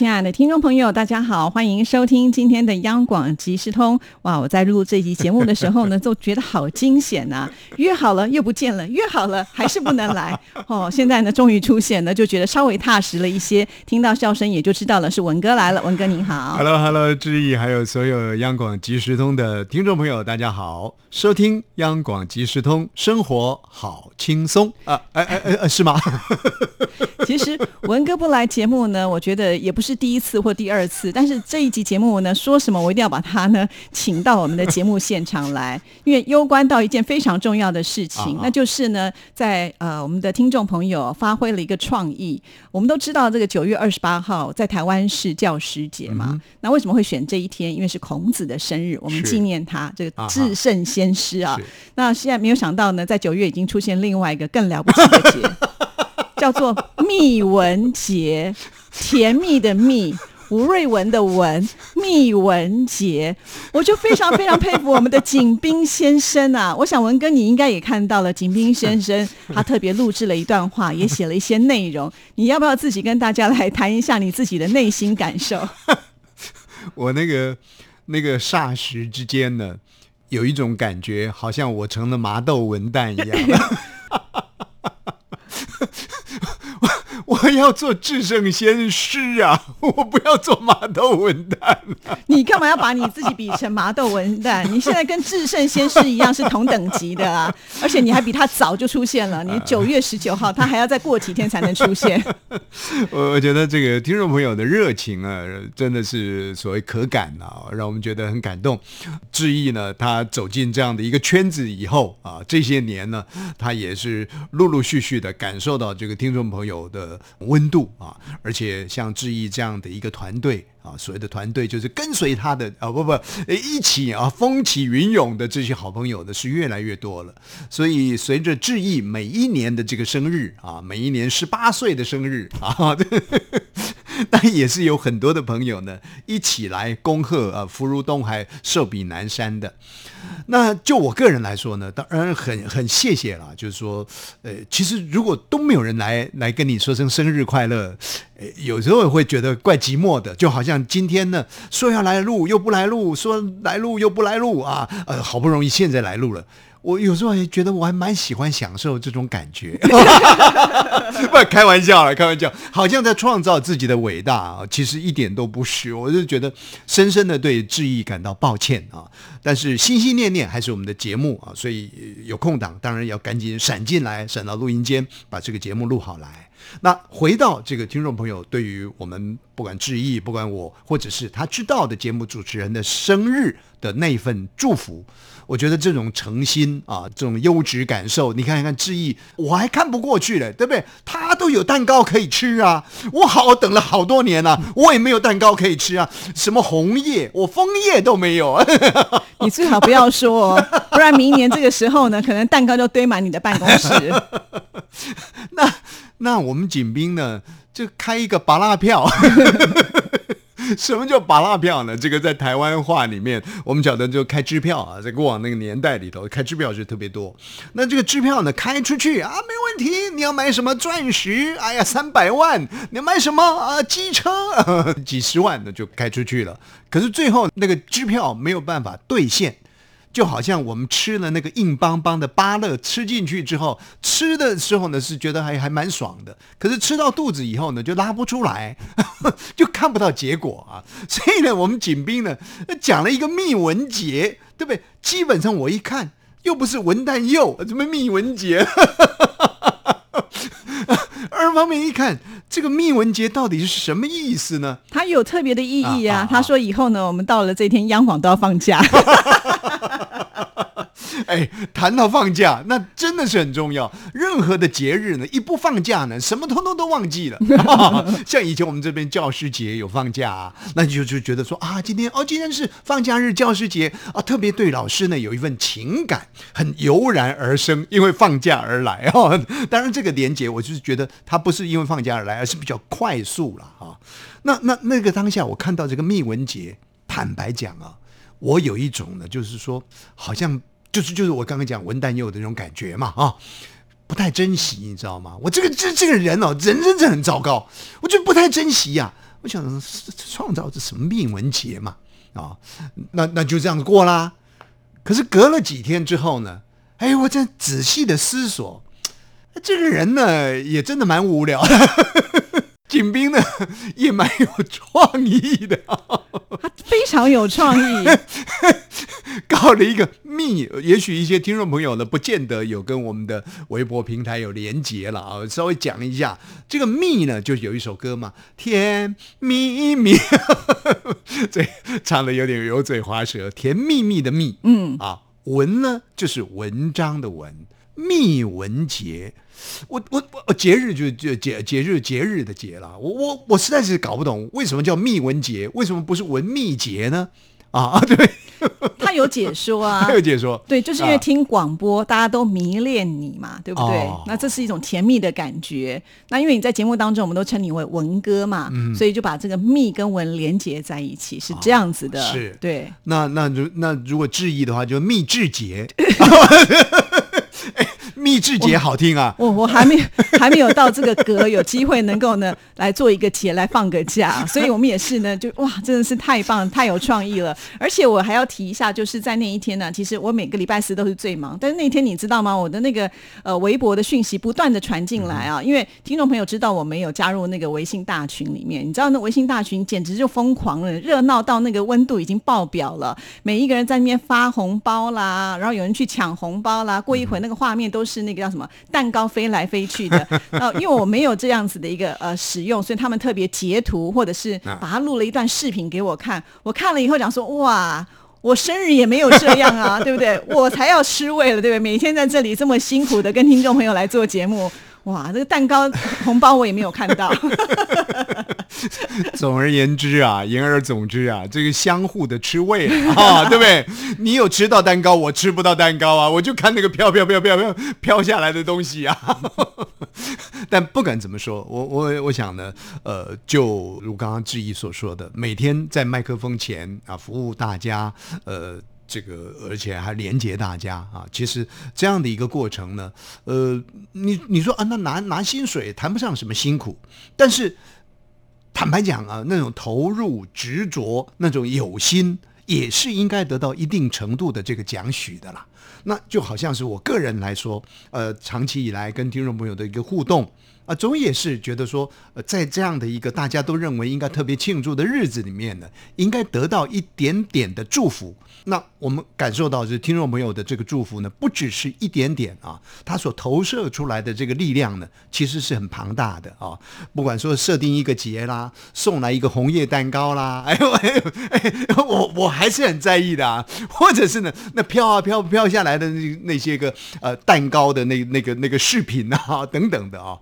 亲爱的听众朋友，大家好，欢迎收听今天的央广即时通。哇，我在录这集节目的时候呢，就觉得好惊险呐！约好了又不见了，约好了还是不能来。哦，现在呢终于出现了，就觉得稍微踏实了一些。听到笑声也就知道了是文哥来了。文哥您好，Hello，Hello，志毅，还有所有央广即时通的听众朋友，大家好，收听央广即时通，生活好轻松啊！哎哎哎，是吗？其实文哥不来节目呢，我觉得也不是。是第一次或第二次，但是这一集节目呢，说什么我一定要把他呢请到我们的节目现场来，因为攸关到一件非常重要的事情，那就是呢，在呃我们的听众朋友发挥了一个创意。我们都知道这个九月二十八号在台湾是教师节嘛，那为什么会选这一天？因为是孔子的生日，我们纪念他这个至圣先师啊。那现在没有想到呢，在九月已经出现另外一个更了不起的节，叫做密文杰。甜蜜的蜜，吴瑞文的文，密文杰，我就非常非常佩服我们的景斌先生啊！我想文哥你应该也看到了，景斌先生他特别录制了一段话，也写了一些内容。你要不要自己跟大家来谈一下你自己的内心感受？我那个那个霎时之间呢，有一种感觉，好像我成了麻豆文旦一样。我要做至圣先师啊！我不要做麻豆文旦。你干嘛要把你自己比成麻豆文旦？你现在跟至圣先师一样是同等级的啊！而且你还比他早就出现了。你九月十九号，他还要再过几天才能出现。我我觉得这个听众朋友的热情啊，真的是所谓可感啊，让我们觉得很感动。志毅呢，他走进这样的一个圈子以后啊，这些年呢，他也是陆陆续续的感受到这个听众朋友的。温度啊，而且像志毅这样的一个团队啊，所谓的团队就是跟随他的啊，不不，一起啊，风起云涌的这些好朋友呢是越来越多了。所以随着志毅每一年的这个生日啊，每一年十八岁的生日啊，但也是有很多的朋友呢一起来恭贺啊，福如东海，寿比南山的。那就我个人来说呢，当然很很谢谢啦。就是说，呃，其实如果都没有人来来跟你说声生日快乐，呃，有时候会觉得怪寂寞的。就好像今天呢，说要来录又不来录，说来录又不来录啊，呃，好不容易现在来录了。我有时候也觉得我还蛮喜欢享受这种感觉，不开玩笑了，开玩笑，好像在创造自己的伟大啊，其实一点都不虚，我就觉得深深的对志毅感到抱歉啊，但是心心念念还是我们的节目啊，所以有空档当然要赶紧闪进来，闪到录音间把这个节目录好来。那回到这个听众朋友，对于我们不管志毅，不管我，或者是他知道的节目主持人的生日的那份祝福。我觉得这种诚心啊，这种优质感受，你看一看志毅，我还看不过去嘞，对不对？他都有蛋糕可以吃啊，我好等了好多年了，我也没有蛋糕可以吃啊，什么红叶，我枫叶都没有。你最好不要说，不然明年这个时候呢，可能蛋糕就堆满你的办公室。那那我们景斌呢，就开一个拔蜡票。什么叫拔蜡票呢？这个在台湾话里面，我们讲的就开支票啊，在过往那个年代里头，开支票是特别多。那这个支票呢，开出去啊，没问题。你要买什么钻石？哎呀，三百万。你要买什么啊？机车，几十万的就开出去了。可是最后那个支票没有办法兑现。就好像我们吃了那个硬邦邦的芭乐，吃进去之后，吃的时候呢是觉得还还蛮爽的，可是吃到肚子以后呢就拉不出来，就看不到结果啊。所以呢，我们景斌呢讲了一个密文节，对不对？基本上我一看，又不是文旦柚，什么密文节？二方面一看，这个密文节到底是什么意思呢？它有特别的意义啊。他说以后呢，我们到了这天，央广都要放假。哎，谈到放假，那真的是很重要。任何的节日呢，一不放假呢，什么通通都忘记了。像以前我们这边教师节有放假啊，那就就觉得说啊，今天哦，今天是放假日，教师节啊，特别对老师呢有一份情感，很油然而生，因为放假而来哦。当然，这个连结我就是觉得它不是因为放假而来，而是比较快速了啊。那那那个当下，我看到这个密文节，坦白讲啊，我有一种呢，就是说，好像就是就是我刚刚讲文旦柚的那种感觉嘛啊，不太珍惜，你知道吗？我这个这这个人哦，人真的很糟糕，我就不太珍惜呀。我想创造这什么命文节嘛啊，那那就这样子过啦。可是隔了几天之后呢，哎，我在仔细的思索，这个人呢，也真的蛮无聊的。景兵呢也蛮有创意的，他非常有创意，搞了一个密。也许一些听众朋友呢，不见得有跟我们的微博平台有连结了啊。稍微讲一下，这个密呢，就有一首歌嘛，《甜蜜蜜》，这唱的有点油嘴滑舌，《甜蜜蜜》的蜜，嗯啊，文呢就是文章的文，密文节。我我我节日就就节节日节日的节了，我我我实在是搞不懂为什么叫密文节，为什么不是文秘节呢？啊，对，他有解说啊，他有解说，对，就是因为听广播，大家都迷恋你嘛，对不对？那这是一种甜蜜的感觉。那因为你在节目当中，我们都称你为文哥嘛，所以就把这个蜜跟文连接在一起，是这样子的。是，对。那那如那如果质疑的话，就蜜制节。蜜制节好听啊！我我还没 还没有到这个格，有机会能够呢来做一个节来放个假，所以我们也是呢，就哇，真的是太棒，太有创意了。而且我还要提一下，就是在那一天呢，其实我每个礼拜四都是最忙，但是那天你知道吗？我的那个呃微博的讯息不断的传进来啊，因为听众朋友知道我没有加入那个微信大群里面，你知道那微信大群简直就疯狂了，热闹到那个温度已经爆表了，每一个人在那边发红包啦，然后有人去抢红包啦，过一会那个画面都是。是那个叫什么蛋糕飞来飞去的，呃，因为我没有这样子的一个呃使用，所以他们特别截图或者是把它录了一段视频给我看。我看了以后讲说，哇，我生日也没有这样啊，对不对？我才要吃味了，对不对？每天在这里这么辛苦的跟听众朋友来做节目。哇，这个蛋糕红包我也没有看到。总而言之啊，言而总之啊，这个相互的吃味啊，对不对？你有吃到蛋糕，我吃不到蛋糕啊，我就看那个飘飘飘飘飘飘下来的东西啊。但不管怎么说，我我我想呢，呃，就如刚刚志毅所说的，每天在麦克风前啊，服务大家，呃。这个，而且还连接大家啊！其实这样的一个过程呢，呃，你你说啊，那拿拿薪水谈不上什么辛苦，但是坦白讲啊，那种投入、执着、那种有心，也是应该得到一定程度的这个奖许的啦。那就好像是我个人来说，呃，长期以来跟听众朋友的一个互动啊，总也是觉得说，呃，在这样的一个大家都认为应该特别庆祝的日子里面呢，应该得到一点点的祝福。那我们感受到，就是听众朋友的这个祝福呢，不只是一点点啊，他所投射出来的这个力量呢，其实是很庞大的啊。不管说设定一个节啦，送来一个红叶蛋糕啦，哎呦哎呦哎，我我还是很在意的啊。或者是呢，那飘啊飘飘下来的那那些个呃蛋糕的那那个那个饰品啊等等的啊，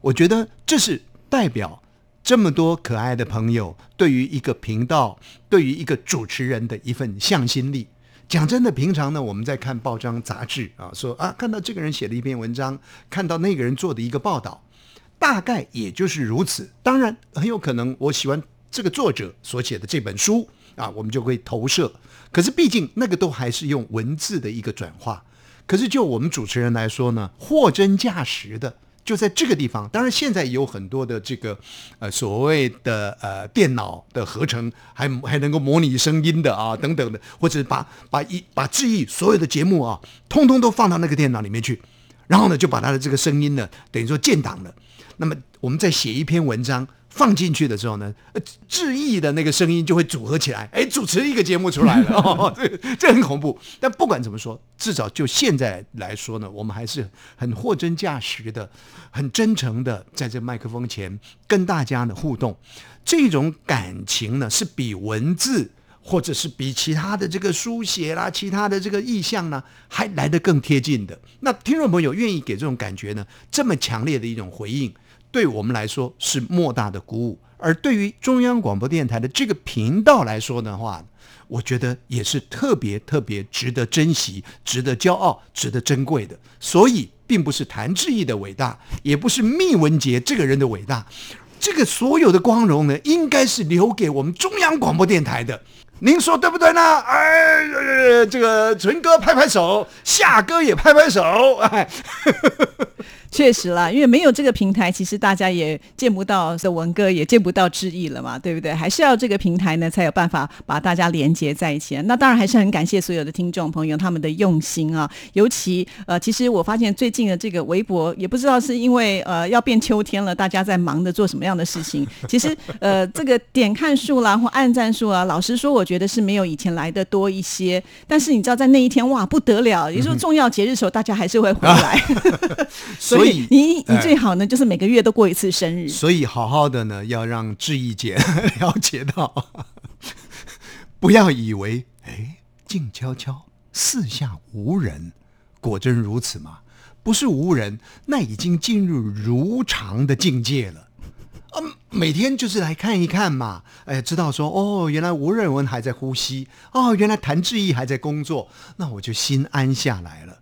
我觉得这是代表。这么多可爱的朋友，对于一个频道，对于一个主持人的一份向心力，讲真的，平常呢，我们在看报章杂志啊，说啊，看到这个人写了一篇文章，看到那个人做的一个报道，大概也就是如此。当然，很有可能我喜欢这个作者所写的这本书啊，我们就会投射。可是，毕竟那个都还是用文字的一个转化。可是，就我们主持人来说呢，货真价实的。就在这个地方，当然现在有很多的这个呃所谓的呃电脑的合成，还还能够模拟声音的啊等等的，或者把把一把记忆所有的节目啊，通通都放到那个电脑里面去，然后呢就把他的这个声音呢等于说建档了，那么我们再写一篇文章。放进去的时候呢，致意的那个声音就会组合起来，哎，主持一个节目出来了，哦，这这很恐怖。但不管怎么说，至少就现在来说呢，我们还是很货真价实的、很真诚的在这麦克风前跟大家呢互动。这种感情呢，是比文字或者是比其他的这个书写啦、其他的这个意象呢，还来得更贴近的。那听众朋友愿意给这种感觉呢，这么强烈的一种回应，对我们来说是莫大的鼓舞。而对于中央广播电台的这个频道来说的话，我觉得也是特别特别值得珍惜、值得骄傲、值得珍贵的。所以，并不是谭志毅的伟大，也不是密文杰这个人的伟大，这个所有的光荣呢，应该是留给我们中央广播电台的。您说对不对呢？哎，这个纯哥拍拍手，夏哥也拍拍手，哎。确实啦，因为没有这个平台，其实大家也见不到的文哥，也见不到志毅了嘛，对不对？还是要这个平台呢，才有办法把大家连接在一起。那当然还是很感谢所有的听众朋友他们的用心啊。尤其呃，其实我发现最近的这个微博，也不知道是因为呃要变秋天了，大家在忙着做什么样的事情。其实呃，这个点看数啦或按赞数啊，老实说，我觉得是没有以前来的多一些。但是你知道，在那一天哇不得了，有时候重要节日的时候，大家还是会回来。所以你你最好呢，就是每个月都过一次生日。所以好好的呢，要让志毅姐了解到，不要以为哎静悄悄，四下无人，果真如此吗？不是无人，那已经进入如常的境界了。嗯，每天就是来看一看嘛，哎，知道说哦，原来吴瑞文还在呼吸，哦，原来谭志毅还在工作，那我就心安下来了。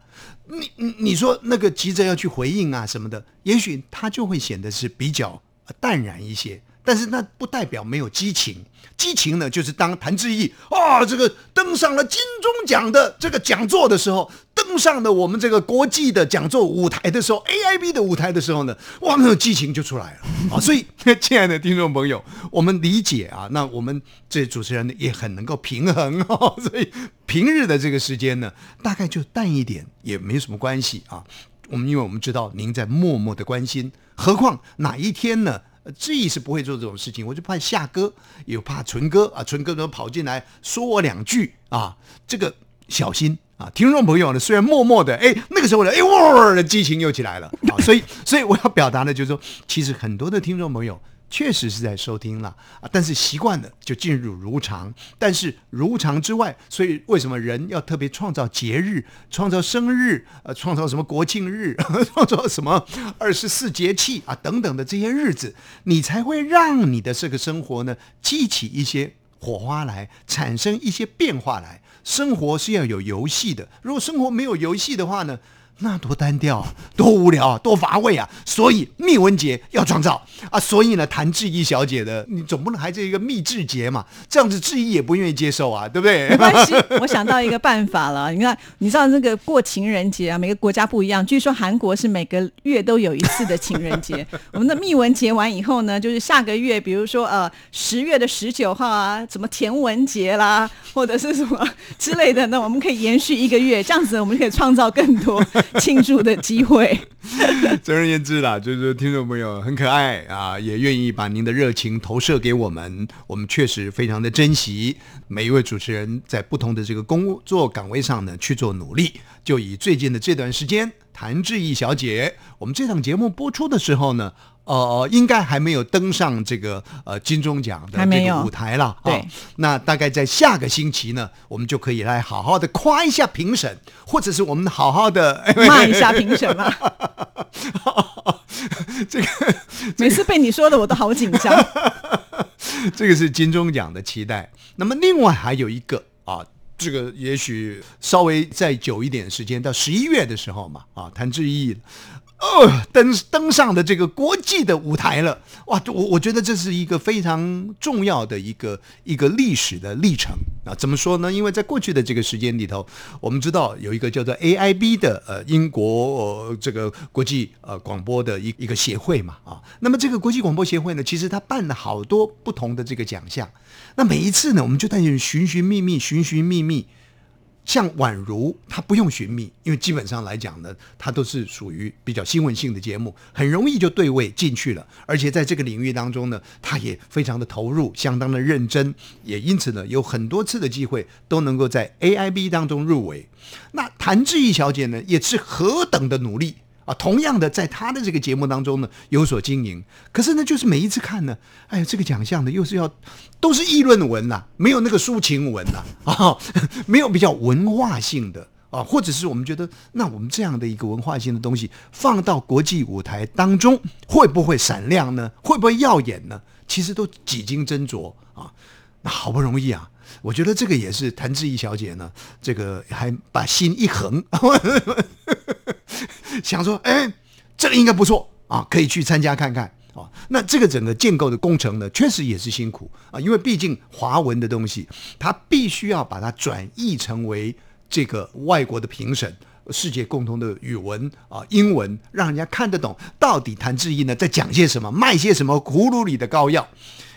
你你你说那个急着要去回应啊什么的，也许他就会显得是比较淡然一些，但是那不代表没有激情。激情呢，就是当谭志毅啊，这个登上了金钟奖的这个讲座的时候，登上了我们这个国际的讲座舞台的时候，AIB 的舞台的时候呢，哇，那种激情就出来了 啊！所以，亲爱的听众朋友，我们理解啊，那我们这主持人呢也很能够平衡 哦，所以平日的这个时间呢，大概就淡一点也没什么关系啊。我们因为我们知道您在默默的关心，何况哪一天呢？志毅是不会做这种事情，我就怕夏哥，也怕纯哥啊，纯哥都跑进来说我两句啊，这个小心啊！听众朋友呢，虽然默默的，哎，那个时候呢，哎，哇的激情又起来了 啊！所以，所以我要表达的就是说，其实很多的听众朋友。确实是在收听了啊，但是习惯了就进入如常。但是如常之外，所以为什么人要特别创造节日、创造生日、呃，创造什么国庆日、创造什么二十四节气啊等等的这些日子，你才会让你的这个生活呢激起一些火花来，产生一些变化来。生活是要有游戏的，如果生活没有游戏的话呢？那多单调，多无聊啊，多乏味啊！所以密文节要创造啊！所以呢，谈志毅小姐的，你总不能还是一个密志节嘛？这样子志毅也不愿意接受啊，对不对？没关系，我想到一个办法了。你看，你知道那个过情人节啊，每个国家不一样。据说韩国是每个月都有一次的情人节。我们的密文节完以后呢，就是下个月，比如说呃十月的十九号啊，什么田文节啦，或者是什么之类的，那我们可以延续一个月，这样子我们可以创造更多。庆祝的机会，总而言之啦，就是听众朋友很可爱啊，也愿意把您的热情投射给我们，我们确实非常的珍惜每一位主持人在不同的这个工作岗位上呢去做努力。就以最近的这段时间，谭志毅小姐，我们这档节目播出的时候呢。呃，应该还没有登上这个呃金钟奖的这个舞台了啊。那大概在下个星期呢，我们就可以来好好的夸一下评审，或者是我们好好的骂一下评审了。这个每次被你说的我都好紧张。这个是金钟奖的期待。那么另外还有一个啊，这个也许稍微再久一点时间，到十一月的时候嘛啊，谭志毅。呃，登登上的这个国际的舞台了，哇！我我觉得这是一个非常重要的一个一个历史的历程啊。怎么说呢？因为在过去的这个时间里头，我们知道有一个叫做 AIB 的呃英国这个国际呃广播的一一个协会嘛啊。那么这个国际广播协会呢，其实它办了好多不同的这个奖项。那每一次呢，我们就带着寻寻觅觅，寻寻觅觅。像宛如他不用寻觅，因为基本上来讲呢，她都是属于比较新闻性的节目，很容易就对位进去了。而且在这个领域当中呢，他也非常的投入，相当的认真，也因此呢，有很多次的机会都能够在 AIB 当中入围。那谭志毅小姐呢，也是何等的努力啊，同样的在他的这个节目当中呢有所经营。可是呢，就是每一次看呢，哎呀，这个奖项呢又是要都是议论文呐，没有那个抒情文呐 啊，没有比较文化性的。啊，或者是我们觉得，那我们这样的一个文化性的东西放到国际舞台当中，会不会闪亮呢？会不会耀眼呢？其实都几经斟酌啊。那好不容易啊，我觉得这个也是谭志毅小姐呢，这个还把心一横，想说，哎，这个应该不错啊，可以去参加看看啊。那这个整个建构的工程呢，确实也是辛苦啊，因为毕竟华文的东西，它必须要把它转译成为。这个外国的评审，世界共同的语文啊，英文，让人家看得懂，到底谭志毅呢在讲些什么，卖些什么葫芦里的膏药？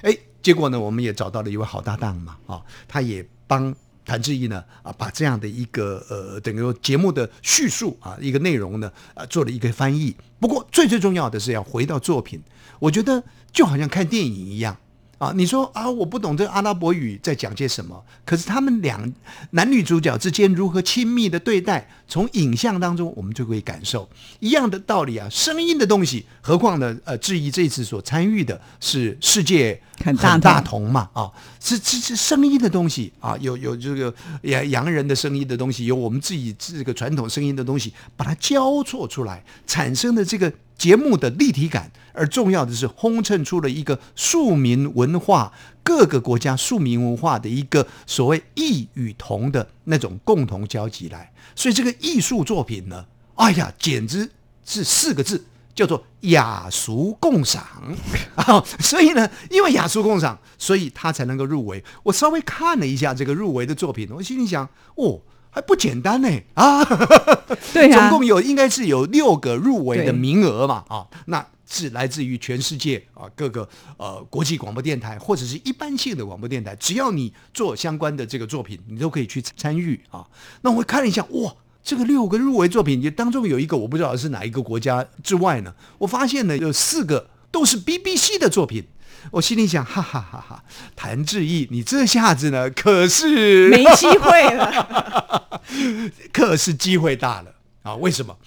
哎，结果呢，我们也找到了一位好搭档嘛，啊，他也帮谭志毅呢啊，把这样的一个呃，整个节目的叙述啊，一个内容呢啊，做了一个翻译。不过最最重要的是要回到作品，我觉得就好像看电影一样。啊，你说啊，我不懂这阿拉伯语在讲些什么？可是他们两男女主角之间如何亲密的对待，从影像当中我们就可以感受一样的道理啊。声音的东西，何况呢？呃，质疑这次所参与的是世界很大同嘛？啊，是是是声音的东西啊，有有这个洋洋人的声音的东西，有我们自己这个传统声音的东西，把它交错出来，产生的这个。节目的立体感，而重要的是烘衬出了一个庶民文化，各个国家庶民文化的一个所谓异与同的那种共同交集来。所以这个艺术作品呢，哎呀，简直是四个字，叫做雅俗共赏啊！所以呢，因为雅俗共赏，所以他才能够入围。我稍微看了一下这个入围的作品，我心里想，哦。还不简单呢啊！对总共有应该是有六个入围的名额嘛啊，那是来自于全世界啊各个呃国际广播电台或者是一般性的广播电台，只要你做相关的这个作品，你都可以去参与啊。那我看了一下，哇，这个六个入围作品，当中有一个我不知道是哪一个国家之外呢，我发现呢有四个都是 BBC 的作品。我心里想，哈哈哈哈！谭志毅，你这下子呢，可是没机会了，可是机会大了啊！为什么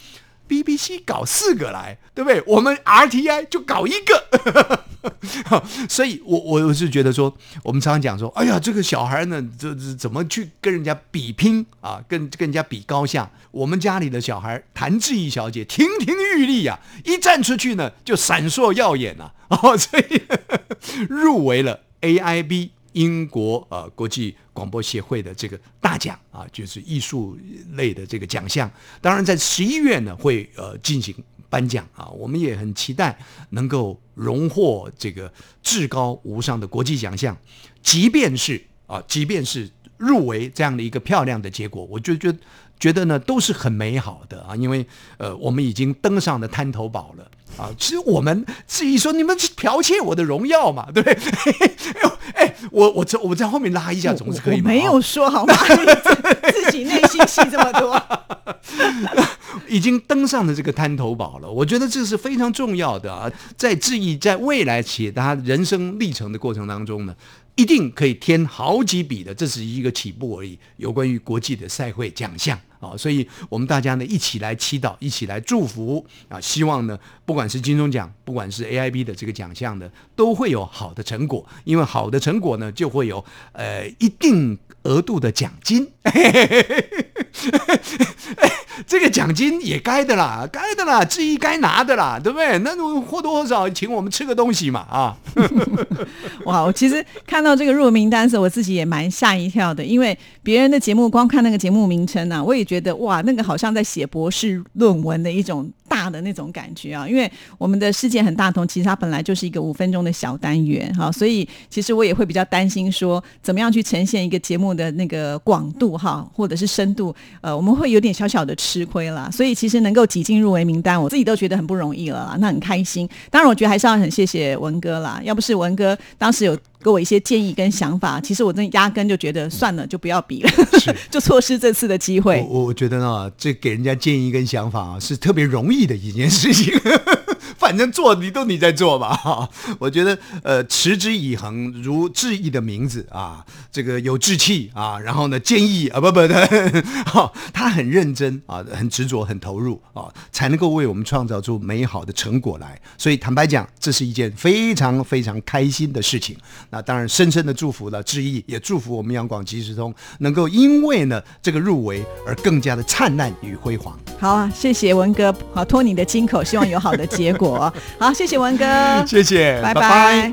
？BBC 搞四个来，对不对？我们 RTI 就搞一个，所以，我我我是觉得说，我们常常讲说，哎呀，这个小孩呢，这这怎么去跟人家比拼啊？跟跟人家比高下？我们家里的小孩谭志毅小姐亭亭玉立呀，一站出去呢就闪烁耀眼啊，哦，所以入围了 AIB。英国呃国际广播协会的这个大奖啊，就是艺术类的这个奖项。当然，在十一月呢会呃进行颁奖啊，我们也很期待能够荣获这个至高无上的国际奖项。即便是啊，即便是入围这样的一个漂亮的结果，我就觉得觉得呢都是很美好的啊，因为呃我们已经登上了滩头堡了啊。其实我们至于说你们剽窃我的荣耀嘛，对不对？哎，我我在我在后面拉一下总是可以吗？没有说好吗？自己内心戏这么多，已经登上了这个滩头堡了。我觉得这是非常重要的啊，在质疑在未来企业他人生历程的过程当中呢，一定可以添好几笔的。这是一个起步而已。有关于国际的赛会奖项。啊，所以我们大家呢一起来祈祷，一起来祝福啊！希望呢，不管是金钟奖，不管是 AIB 的这个奖项呢，都会有好的成果。因为好的成果呢，就会有呃一定额度的奖金。这个奖金也该的啦，该的啦，至于该拿的啦，对不对？那或多或少请我们吃个东西嘛啊！哇，我其实看到这个入围名单时，我自己也蛮吓一跳的，因为别人的节目光看那个节目名称呢，我也觉得哇，那个好像在写博士论文的一种大的那种感觉啊。因为我们的世界很大同，其实它本来就是一个五分钟的小单元哈，所以其实我也会比较担心说，怎么样去呈现一个节目的那个广度哈，或者是深度，呃，我们会有点小小的。吃亏了，所以其实能够挤进入围名单，我自己都觉得很不容易了啦，那很开心。当然，我觉得还是要很谢谢文哥啦，要不是文哥当时有给我一些建议跟想法，其实我真压根就觉得算了，就不要比了，就错失这次的机会。我我觉得呢，这给人家建议跟想法啊，是特别容易的一件事情。反正做你都你在做嘛。哈，我觉得呃，持之以恒，如志毅的名字啊，这个有志气啊，然后呢，坚毅啊，不不的，哈，他很认真啊，很执着，很投入啊，才能够为我们创造出美好的成果来。所以坦白讲，这是一件非常非常开心的事情。那当然，深深的祝福了志毅，也祝福我们央广即时通能够因为呢这个入围而更加的灿烂与辉煌。好啊，谢谢文哥，好托你的金口，希望有好的结果。好，谢谢文哥，谢谢，拜拜